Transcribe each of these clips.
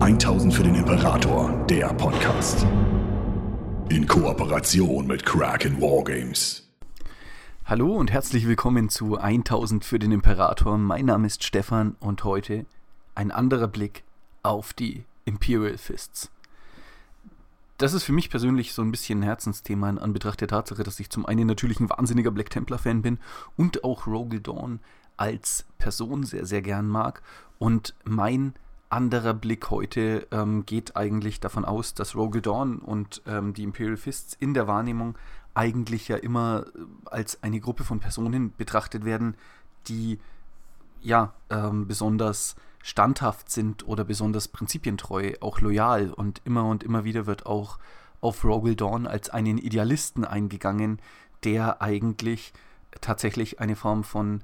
1000 für den Imperator, der Podcast. In Kooperation mit Kraken Wargames. Hallo und herzlich willkommen zu 1000 für den Imperator. Mein Name ist Stefan und heute ein anderer Blick auf die Imperial Fists. Das ist für mich persönlich so ein bisschen ein Herzensthema in Anbetracht der Tatsache, dass ich zum einen natürlich ein wahnsinniger Black Templar-Fan bin und auch Rogal Dawn als Person sehr, sehr gern mag. Und mein anderer Blick heute ähm, geht eigentlich davon aus, dass Rogal Dawn und ähm, die Imperial Fists in der Wahrnehmung eigentlich ja immer äh, als eine Gruppe von Personen betrachtet werden, die ja ähm, besonders standhaft sind oder besonders prinzipientreu, auch loyal. Und immer und immer wieder wird auch auf Rogal Dawn als einen Idealisten eingegangen, der eigentlich tatsächlich eine Form von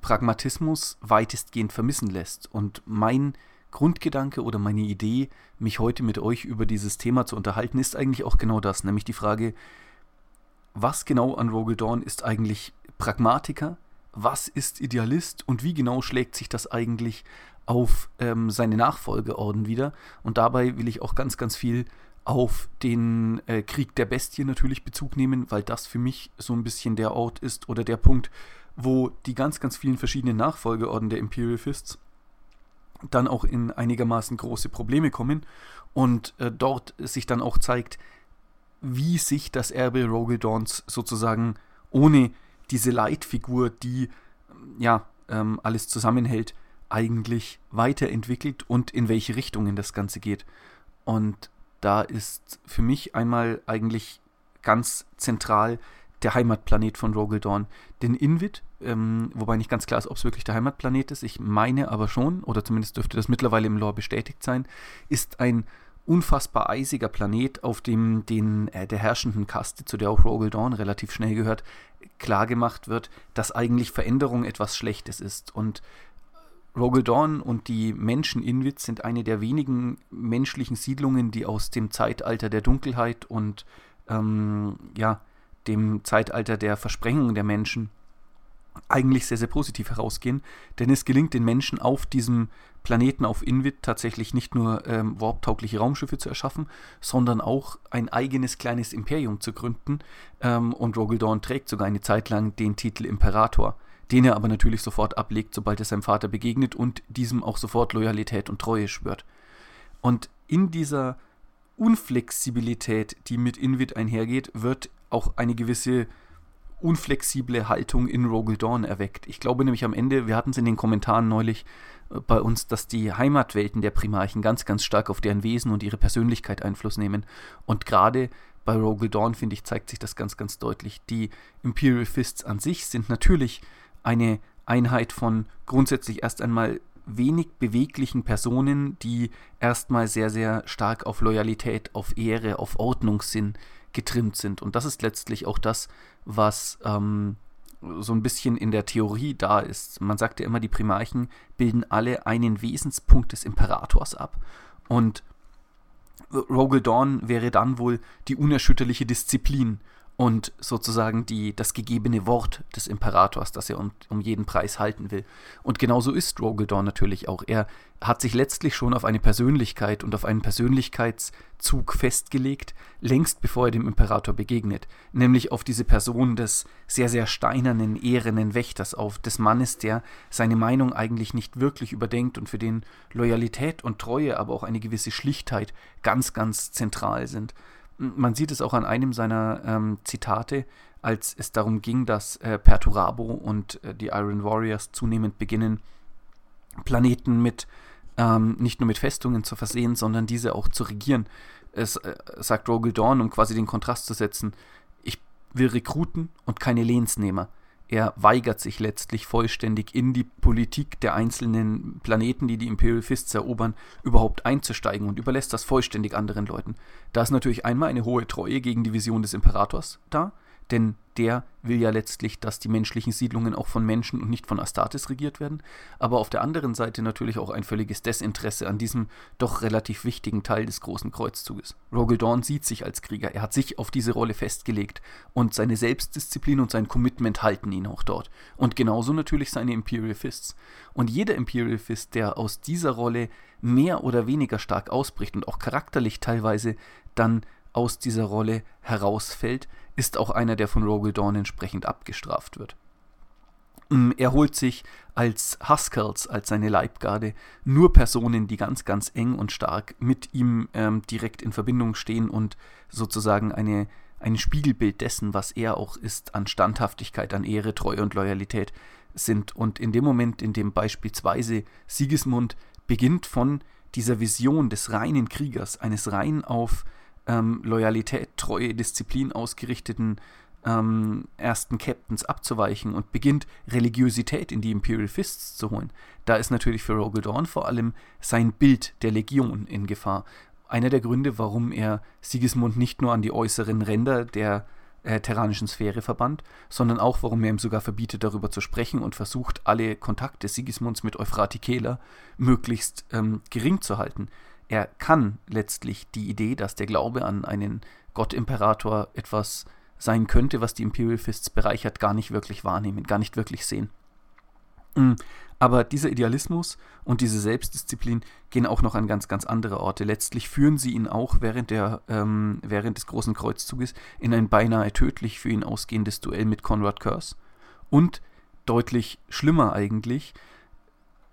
Pragmatismus weitestgehend vermissen lässt. Und mein Grundgedanke oder meine Idee, mich heute mit euch über dieses Thema zu unterhalten, ist eigentlich auch genau das, nämlich die Frage, was genau an Rogal Dawn ist eigentlich Pragmatiker, was ist Idealist und wie genau schlägt sich das eigentlich auf ähm, seine Nachfolgeorden wieder. Und dabei will ich auch ganz, ganz viel auf den äh, Krieg der Bestie natürlich Bezug nehmen, weil das für mich so ein bisschen der Ort ist oder der Punkt, wo die ganz, ganz vielen verschiedenen Nachfolgeorden der Imperial Fists dann auch in einigermaßen große Probleme kommen und äh, dort sich dann auch zeigt, wie sich das Erbe Rogal Dawns sozusagen ohne diese Leitfigur, die ja ähm, alles zusammenhält, eigentlich weiterentwickelt und in welche Richtungen das Ganze geht. Und da ist für mich einmal eigentlich ganz zentral der Heimatplanet von Rogal Dawn. Den Invid, ähm, wobei nicht ganz klar ist, ob es wirklich der Heimatplanet ist, ich meine aber schon, oder zumindest dürfte das mittlerweile im Lore bestätigt sein, ist ein unfassbar eisiger Planet, auf dem den äh, der herrschenden Kaste, zu der auch Dawn relativ schnell gehört, klargemacht wird, dass eigentlich Veränderung etwas Schlechtes ist. Und Rogal Dawn und die Menschen Inwit sind eine der wenigen menschlichen Siedlungen, die aus dem Zeitalter der Dunkelheit und ähm, ja, dem Zeitalter der Versprengung der Menschen eigentlich sehr, sehr positiv herausgehen, denn es gelingt den Menschen auf diesem Planeten auf Invid tatsächlich nicht nur ähm, warptaugliche Raumschiffe zu erschaffen, sondern auch ein eigenes kleines Imperium zu gründen. Ähm, und Dawn trägt sogar eine Zeit lang den Titel Imperator, den er aber natürlich sofort ablegt, sobald er seinem Vater begegnet und diesem auch sofort Loyalität und Treue schwört. Und in dieser Unflexibilität, die mit Invid einhergeht, wird auch eine gewisse unflexible Haltung in Rogal Dawn erweckt. Ich glaube nämlich am Ende, wir hatten es in den Kommentaren neulich äh, bei uns, dass die Heimatwelten der Primarchen ganz, ganz stark auf deren Wesen und ihre Persönlichkeit Einfluss nehmen. Und gerade bei Rogal Dawn, finde ich, zeigt sich das ganz, ganz deutlich. Die Imperial Fists an sich sind natürlich eine Einheit von grundsätzlich erst einmal wenig beweglichen Personen, die erstmal sehr, sehr stark auf Loyalität, auf Ehre, auf Ordnungssinn getrimmt sind. Und das ist letztlich auch das, was ähm, so ein bisschen in der Theorie da ist. Man sagt ja immer, die Primarchen bilden alle einen Wesenspunkt des Imperators ab. Und Rogal Dawn wäre dann wohl die unerschütterliche Disziplin und sozusagen die, das gegebene Wort des Imperators, das er um, um jeden Preis halten will. Und genauso ist Rogaldorn natürlich auch. Er hat sich letztlich schon auf eine Persönlichkeit und auf einen Persönlichkeitszug festgelegt, längst bevor er dem Imperator begegnet, nämlich auf diese Person des sehr, sehr steinernen, ehrenen Wächters, auf des Mannes, der seine Meinung eigentlich nicht wirklich überdenkt und für den Loyalität und Treue, aber auch eine gewisse Schlichtheit ganz, ganz zentral sind. Man sieht es auch an einem seiner ähm, Zitate, als es darum ging, dass äh, Perturabo und äh, die Iron Warriors zunehmend beginnen, Planeten mit ähm, nicht nur mit Festungen zu versehen, sondern diese auch zu regieren. Es äh, sagt Rogel Dawn, um quasi den Kontrast zu setzen, ich will Rekruten und keine Lehnsnehmer. Er weigert sich letztlich vollständig in die Politik der einzelnen Planeten, die die Imperial Fists erobern, überhaupt einzusteigen und überlässt das vollständig anderen Leuten. Da ist natürlich einmal eine hohe Treue gegen die Vision des Imperators da, denn der will ja letztlich, dass die menschlichen Siedlungen auch von Menschen und nicht von Astartes regiert werden, aber auf der anderen Seite natürlich auch ein völliges Desinteresse an diesem doch relativ wichtigen Teil des großen Kreuzzuges. Rogel Dawn sieht sich als Krieger, er hat sich auf diese Rolle festgelegt und seine Selbstdisziplin und sein Commitment halten ihn auch dort. Und genauso natürlich seine Imperial Fists. Und jeder Imperial Fist, der aus dieser Rolle mehr oder weniger stark ausbricht und auch charakterlich teilweise dann aus dieser Rolle herausfällt, ist auch einer, der von Rogel Dawn entsprechend abgestraft wird. Mm, er holt sich als Huskels, als seine Leibgarde, nur Personen, die ganz, ganz eng und stark mit ihm ähm, direkt in Verbindung stehen und sozusagen eine, ein Spiegelbild dessen, was er auch ist, an Standhaftigkeit, an Ehre, Treue und Loyalität sind. Und in dem Moment, in dem beispielsweise Sigismund beginnt von dieser Vision des reinen Kriegers, eines rein auf ähm, Loyalität, Treue, Disziplin ausgerichteten ähm, ersten Captains abzuweichen und beginnt Religiosität in die Imperial Fists zu holen. Da ist natürlich für Rogel Dawn vor allem sein Bild der Legion in Gefahr. Einer der Gründe, warum er Sigismund nicht nur an die äußeren Ränder der äh, terranischen Sphäre verbannt, sondern auch, warum er ihm sogar verbietet, darüber zu sprechen und versucht, alle Kontakte Sigismunds mit Euphratikela möglichst ähm, gering zu halten er kann letztlich die Idee, dass der Glaube an einen Gottimperator etwas sein könnte, was die Imperial Fists bereichert, gar nicht wirklich wahrnehmen, gar nicht wirklich sehen. Mm, aber dieser Idealismus und diese Selbstdisziplin gehen auch noch an ganz, ganz andere Orte. Letztlich führen sie ihn auch während, der, ähm, während des Großen Kreuzzuges in ein beinahe tödlich für ihn ausgehendes Duell mit Conrad Curse. Und deutlich schlimmer eigentlich,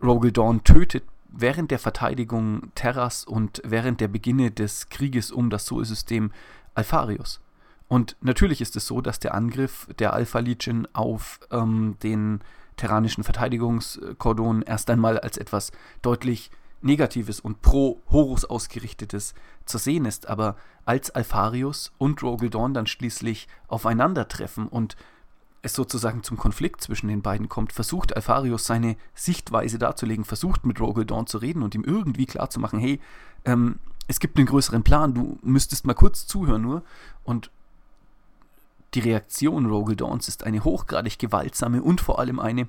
Rogel Dawn tötet während der Verteidigung Terras und während der Beginne des Krieges um das Sol-System Alpharius. Und natürlich ist es so, dass der Angriff der Alpha Legion auf ähm, den terranischen Verteidigungskordon erst einmal als etwas deutlich Negatives und pro Horus ausgerichtetes zu sehen ist, aber als Alpharius und Rogel Dawn dann schließlich aufeinandertreffen und es sozusagen zum Konflikt zwischen den beiden kommt, versucht Alpharius seine Sichtweise darzulegen, versucht mit Rogel Dawn zu reden und ihm irgendwie klarzumachen, hey, ähm, es gibt einen größeren Plan, du müsstest mal kurz zuhören nur. Und die Reaktion Rogel Dawns ist eine hochgradig gewaltsame und vor allem eine,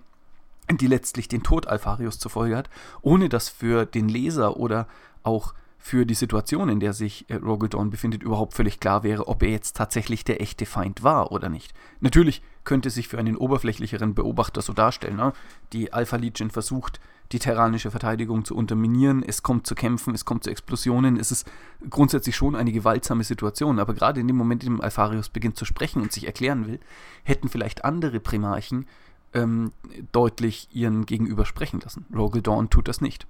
die letztlich den Tod Alpharius zur Folge hat, ohne dass für den Leser oder auch für die Situation, in der sich äh, Rogel Dawn befindet, überhaupt völlig klar wäre, ob er jetzt tatsächlich der echte Feind war oder nicht. Natürlich könnte sich für einen oberflächlicheren Beobachter so darstellen. Ne? Die Alpha Legion versucht, die terranische Verteidigung zu unterminieren, es kommt zu Kämpfen, es kommt zu Explosionen, es ist grundsätzlich schon eine gewaltsame Situation, aber gerade in dem Moment, in dem Alpharius beginnt zu sprechen und sich erklären will, hätten vielleicht andere Primarchen ähm, deutlich ihren Gegenüber sprechen lassen. Rogel Dawn tut das nicht.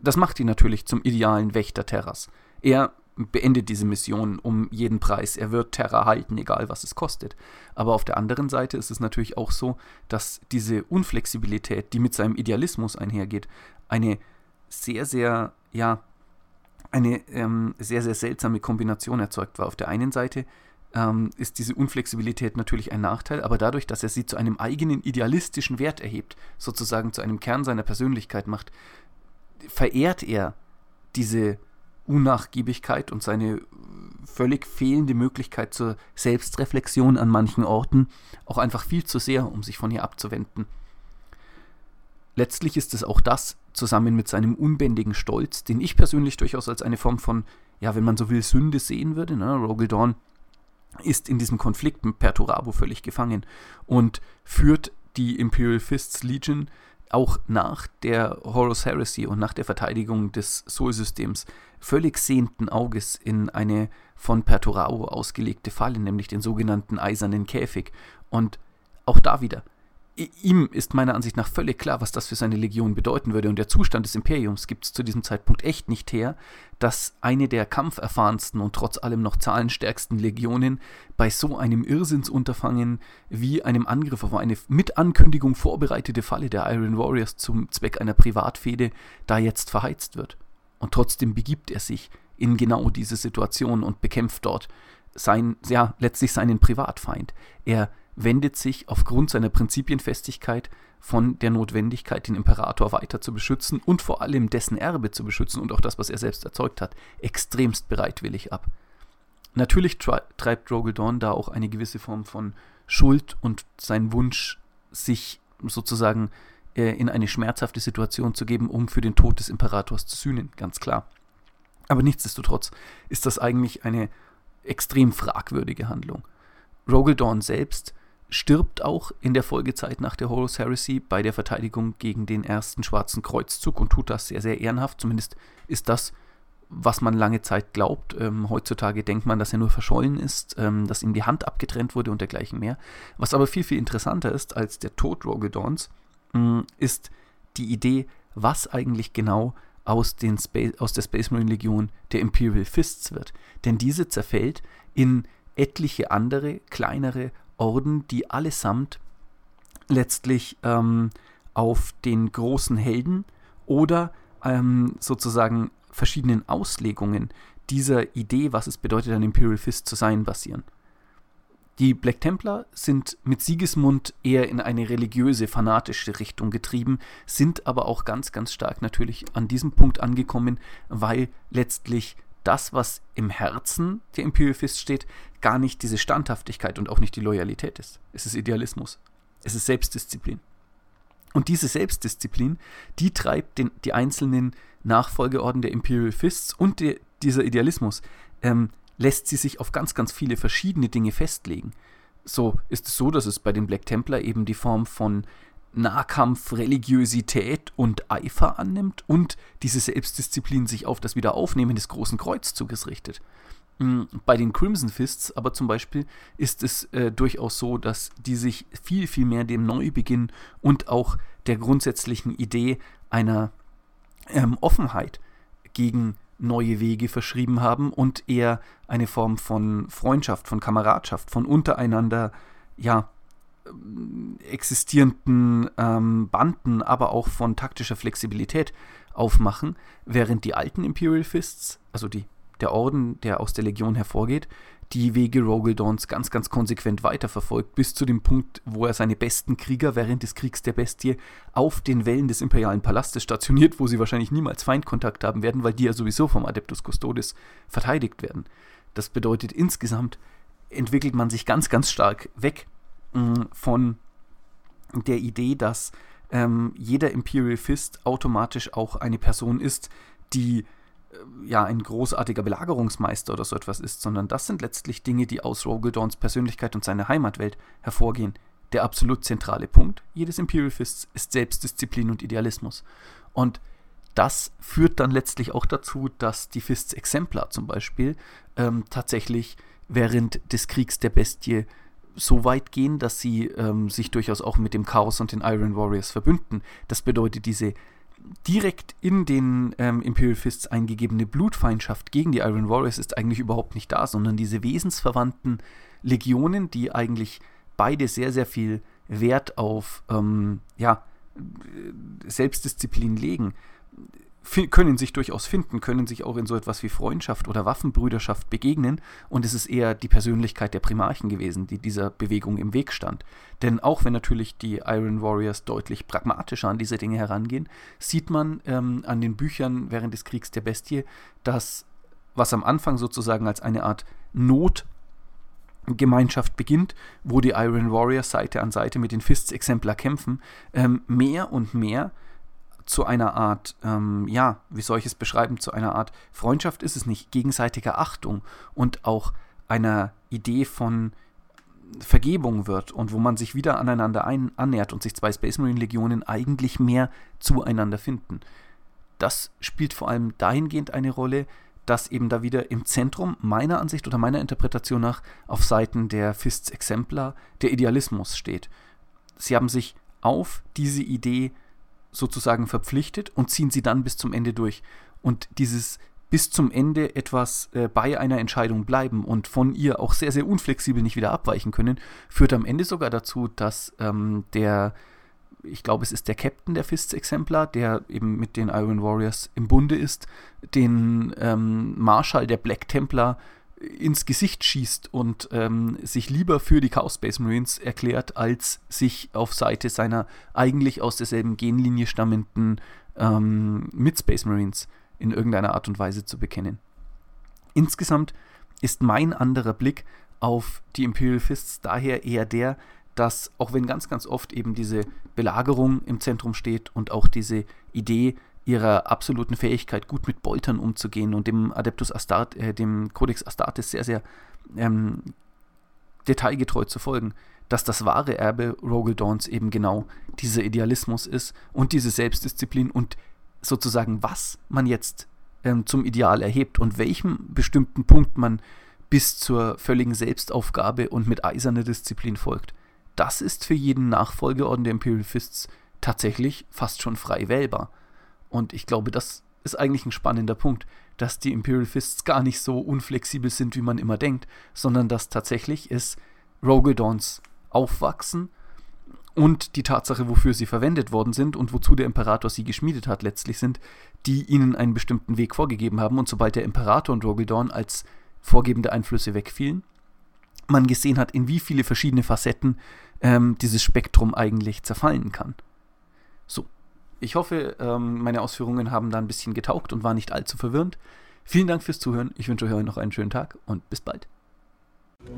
Das macht ihn natürlich zum idealen Wächter Terras. Er beendet diese Mission um jeden Preis. Er wird Terra halten, egal was es kostet. Aber auf der anderen Seite ist es natürlich auch so, dass diese Unflexibilität, die mit seinem Idealismus einhergeht, eine sehr, sehr, ja, eine ähm, sehr, sehr seltsame Kombination erzeugt war. Auf der einen Seite ähm, ist diese Unflexibilität natürlich ein Nachteil, aber dadurch, dass er sie zu einem eigenen idealistischen Wert erhebt, sozusagen zu einem Kern seiner Persönlichkeit macht, verehrt er diese Unnachgiebigkeit und seine völlig fehlende Möglichkeit zur Selbstreflexion an manchen Orten auch einfach viel zu sehr, um sich von ihr abzuwenden. Letztlich ist es auch das, zusammen mit seinem unbändigen Stolz, den ich persönlich durchaus als eine Form von, ja, wenn man so will, Sünde sehen würde. Ne? Rogel Dawn ist in diesem Konflikt mit Perturabo völlig gefangen und führt die Imperial Fists Legion auch nach der Horus Heresy und nach der Verteidigung des Sol-Systems völlig sehenden Auges in eine von Perturao ausgelegte Falle, nämlich den sogenannten Eisernen Käfig. Und auch da wieder, ihm ist meiner Ansicht nach völlig klar, was das für seine Legion bedeuten würde. Und der Zustand des Imperiums gibt es zu diesem Zeitpunkt echt nicht her, dass eine der kampferfahrensten und trotz allem noch zahlenstärksten Legionen bei so einem Irrsinnsunterfangen wie einem Angriff auf eine mit Ankündigung vorbereitete Falle der Iron Warriors zum Zweck einer Privatfehde da jetzt verheizt wird. Und trotzdem begibt er sich in genau diese Situation und bekämpft dort sein, ja, letztlich seinen Privatfeind. Er wendet sich aufgrund seiner Prinzipienfestigkeit von der Notwendigkeit, den Imperator weiter zu beschützen und vor allem dessen Erbe zu beschützen und auch das, was er selbst erzeugt hat, extremst bereitwillig ab. natürlich treibt Rogel Dawn da auch eine gewisse Form von Schuld und sein Wunsch, sich sozusagen äh, in eine schmerzhafte Situation zu geben, um für den Tod des Imperators zu sühnen, ganz klar. Aber nichtsdestotrotz ist das eigentlich eine extrem fragwürdige Handlung. Rogel Dawn selbst stirbt auch in der Folgezeit nach der Horus Heresy bei der Verteidigung gegen den ersten Schwarzen Kreuzzug und tut das sehr, sehr ehrenhaft. Zumindest ist das, was man lange Zeit glaubt. Ähm, heutzutage denkt man, dass er nur verschollen ist, ähm, dass ihm die Hand abgetrennt wurde und dergleichen mehr. Was aber viel, viel interessanter ist als der Tod Rogedorns, äh, ist die Idee, was eigentlich genau aus, den Space, aus der Space Marine Legion der Imperial Fists wird. Denn diese zerfällt in etliche andere, kleinere Orden, die allesamt letztlich ähm, auf den großen Helden oder ähm, sozusagen verschiedenen Auslegungen dieser Idee, was es bedeutet, ein Imperial Fist zu sein, basieren. Die Black Templar sind mit Sigismund eher in eine religiöse, fanatische Richtung getrieben, sind aber auch ganz, ganz stark natürlich an diesem Punkt angekommen, weil letztlich das, was im Herzen der Imperial Fist steht, gar nicht diese Standhaftigkeit und auch nicht die Loyalität ist. Es ist Idealismus. Es ist Selbstdisziplin. Und diese Selbstdisziplin, die treibt den, die einzelnen Nachfolgeorden der Imperial Fists und de, dieser Idealismus, ähm, lässt sie sich auf ganz, ganz viele verschiedene Dinge festlegen. So ist es so, dass es bei den Black Templar eben die Form von Nahkampf, Religiosität und Eifer annimmt und diese Selbstdisziplin sich auf das Wiederaufnehmen des großen Kreuzzuges richtet. Mm, bei den Crimson Fists aber zum Beispiel ist es äh, durchaus so, dass die sich viel, viel mehr dem Neubeginn und auch der grundsätzlichen Idee einer ähm, Offenheit gegen neue Wege verschrieben haben und eher eine Form von Freundschaft, von Kameradschaft, von untereinander, ja, existierenden ähm, Banden, aber auch von taktischer Flexibilität aufmachen, während die alten Imperial Fists, also die, der Orden, der aus der Legion hervorgeht, die Wege Rogaldons ganz, ganz konsequent weiterverfolgt, bis zu dem Punkt, wo er seine besten Krieger während des Kriegs der Bestie auf den Wellen des imperialen Palastes stationiert, wo sie wahrscheinlich niemals Feindkontakt haben werden, weil die ja sowieso vom Adeptus Custodes verteidigt werden. Das bedeutet, insgesamt entwickelt man sich ganz, ganz stark weg von der Idee, dass ähm, jeder Imperial Fist automatisch auch eine Person ist, die äh, ja ein großartiger Belagerungsmeister oder so etwas ist, sondern das sind letztlich Dinge, die aus Rogaldorns Persönlichkeit und seiner Heimatwelt hervorgehen. Der absolut zentrale Punkt jedes Imperial Fists ist Selbstdisziplin und Idealismus. Und das führt dann letztlich auch dazu, dass die Fists Exemplar zum Beispiel ähm, tatsächlich während des Kriegs der Bestie so weit gehen, dass sie ähm, sich durchaus auch mit dem Chaos und den Iron Warriors verbünden. Das bedeutet, diese direkt in den ähm, Imperial Fists eingegebene Blutfeindschaft gegen die Iron Warriors ist eigentlich überhaupt nicht da, sondern diese wesensverwandten Legionen, die eigentlich beide sehr, sehr viel Wert auf ähm, ja, Selbstdisziplin legen, können sich durchaus finden, können sich auch in so etwas wie Freundschaft oder Waffenbrüderschaft begegnen und es ist eher die Persönlichkeit der Primarchen gewesen, die dieser Bewegung im Weg stand. Denn auch wenn natürlich die Iron Warriors deutlich pragmatischer an diese Dinge herangehen, sieht man ähm, an den Büchern während des Kriegs der Bestie, dass was am Anfang sozusagen als eine Art Notgemeinschaft beginnt, wo die Iron Warriors Seite an Seite mit den Fists Exemplar kämpfen, ähm, mehr und mehr zu einer Art, ähm, ja, wie soll ich es beschreiben, zu einer Art Freundschaft ist es nicht, gegenseitiger Achtung und auch einer Idee von Vergebung wird und wo man sich wieder aneinander ein annähert und sich zwei Space Marine Legionen eigentlich mehr zueinander finden. Das spielt vor allem dahingehend eine Rolle, dass eben da wieder im Zentrum meiner Ansicht oder meiner Interpretation nach auf Seiten der Fists Exemplar der Idealismus steht. Sie haben sich auf diese Idee sozusagen verpflichtet und ziehen sie dann bis zum Ende durch. Und dieses bis zum Ende etwas äh, bei einer Entscheidung bleiben und von ihr auch sehr, sehr unflexibel nicht wieder abweichen können, führt am Ende sogar dazu, dass ähm, der, ich glaube, es ist der Captain der Fists-Exemplar, der eben mit den Iron Warriors im Bunde ist, den ähm, Marschall der Black Templar ins Gesicht schießt und ähm, sich lieber für die Chaos Space Marines erklärt, als sich auf Seite seiner eigentlich aus derselben Genlinie stammenden ähm, Mid Space Marines in irgendeiner Art und Weise zu bekennen. Insgesamt ist mein anderer Blick auf die Imperial Fists daher eher der, dass auch wenn ganz, ganz oft eben diese Belagerung im Zentrum steht und auch diese Idee ihrer absoluten Fähigkeit, gut mit Boltern umzugehen und dem Adeptus Astart, äh, dem Codex Astartes sehr, sehr ähm, detailgetreu zu folgen, dass das wahre Erbe Rogel Dawns eben genau dieser Idealismus ist und diese Selbstdisziplin und sozusagen, was man jetzt ähm, zum Ideal erhebt und welchem bestimmten Punkt man bis zur völligen Selbstaufgabe und mit eiserner Disziplin folgt. Das ist für jeden Nachfolgeorden der Imperial Fists tatsächlich fast schon frei wählbar. Und ich glaube, das ist eigentlich ein spannender Punkt, dass die Imperial Fists gar nicht so unflexibel sind, wie man immer denkt, sondern dass tatsächlich es Rogedons Aufwachsen und die Tatsache, wofür sie verwendet worden sind und wozu der Imperator sie geschmiedet hat, letztlich sind, die ihnen einen bestimmten Weg vorgegeben haben. Und sobald der Imperator und Rogedorn als vorgebende Einflüsse wegfielen, man gesehen hat, in wie viele verschiedene Facetten ähm, dieses Spektrum eigentlich zerfallen kann. So, ich hoffe, ähm, meine Ausführungen haben da ein bisschen getaugt und waren nicht allzu verwirrend. Vielen Dank fürs Zuhören. Ich wünsche euch noch einen schönen Tag und bis bald.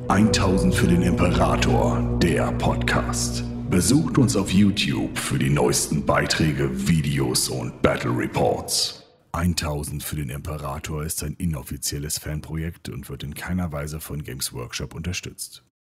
1000 für den Imperator, der Podcast. Besucht uns auf YouTube für die neuesten Beiträge, Videos und Battle Reports. 1000 für den Imperator ist ein inoffizielles Fanprojekt und wird in keiner Weise von Games Workshop unterstützt.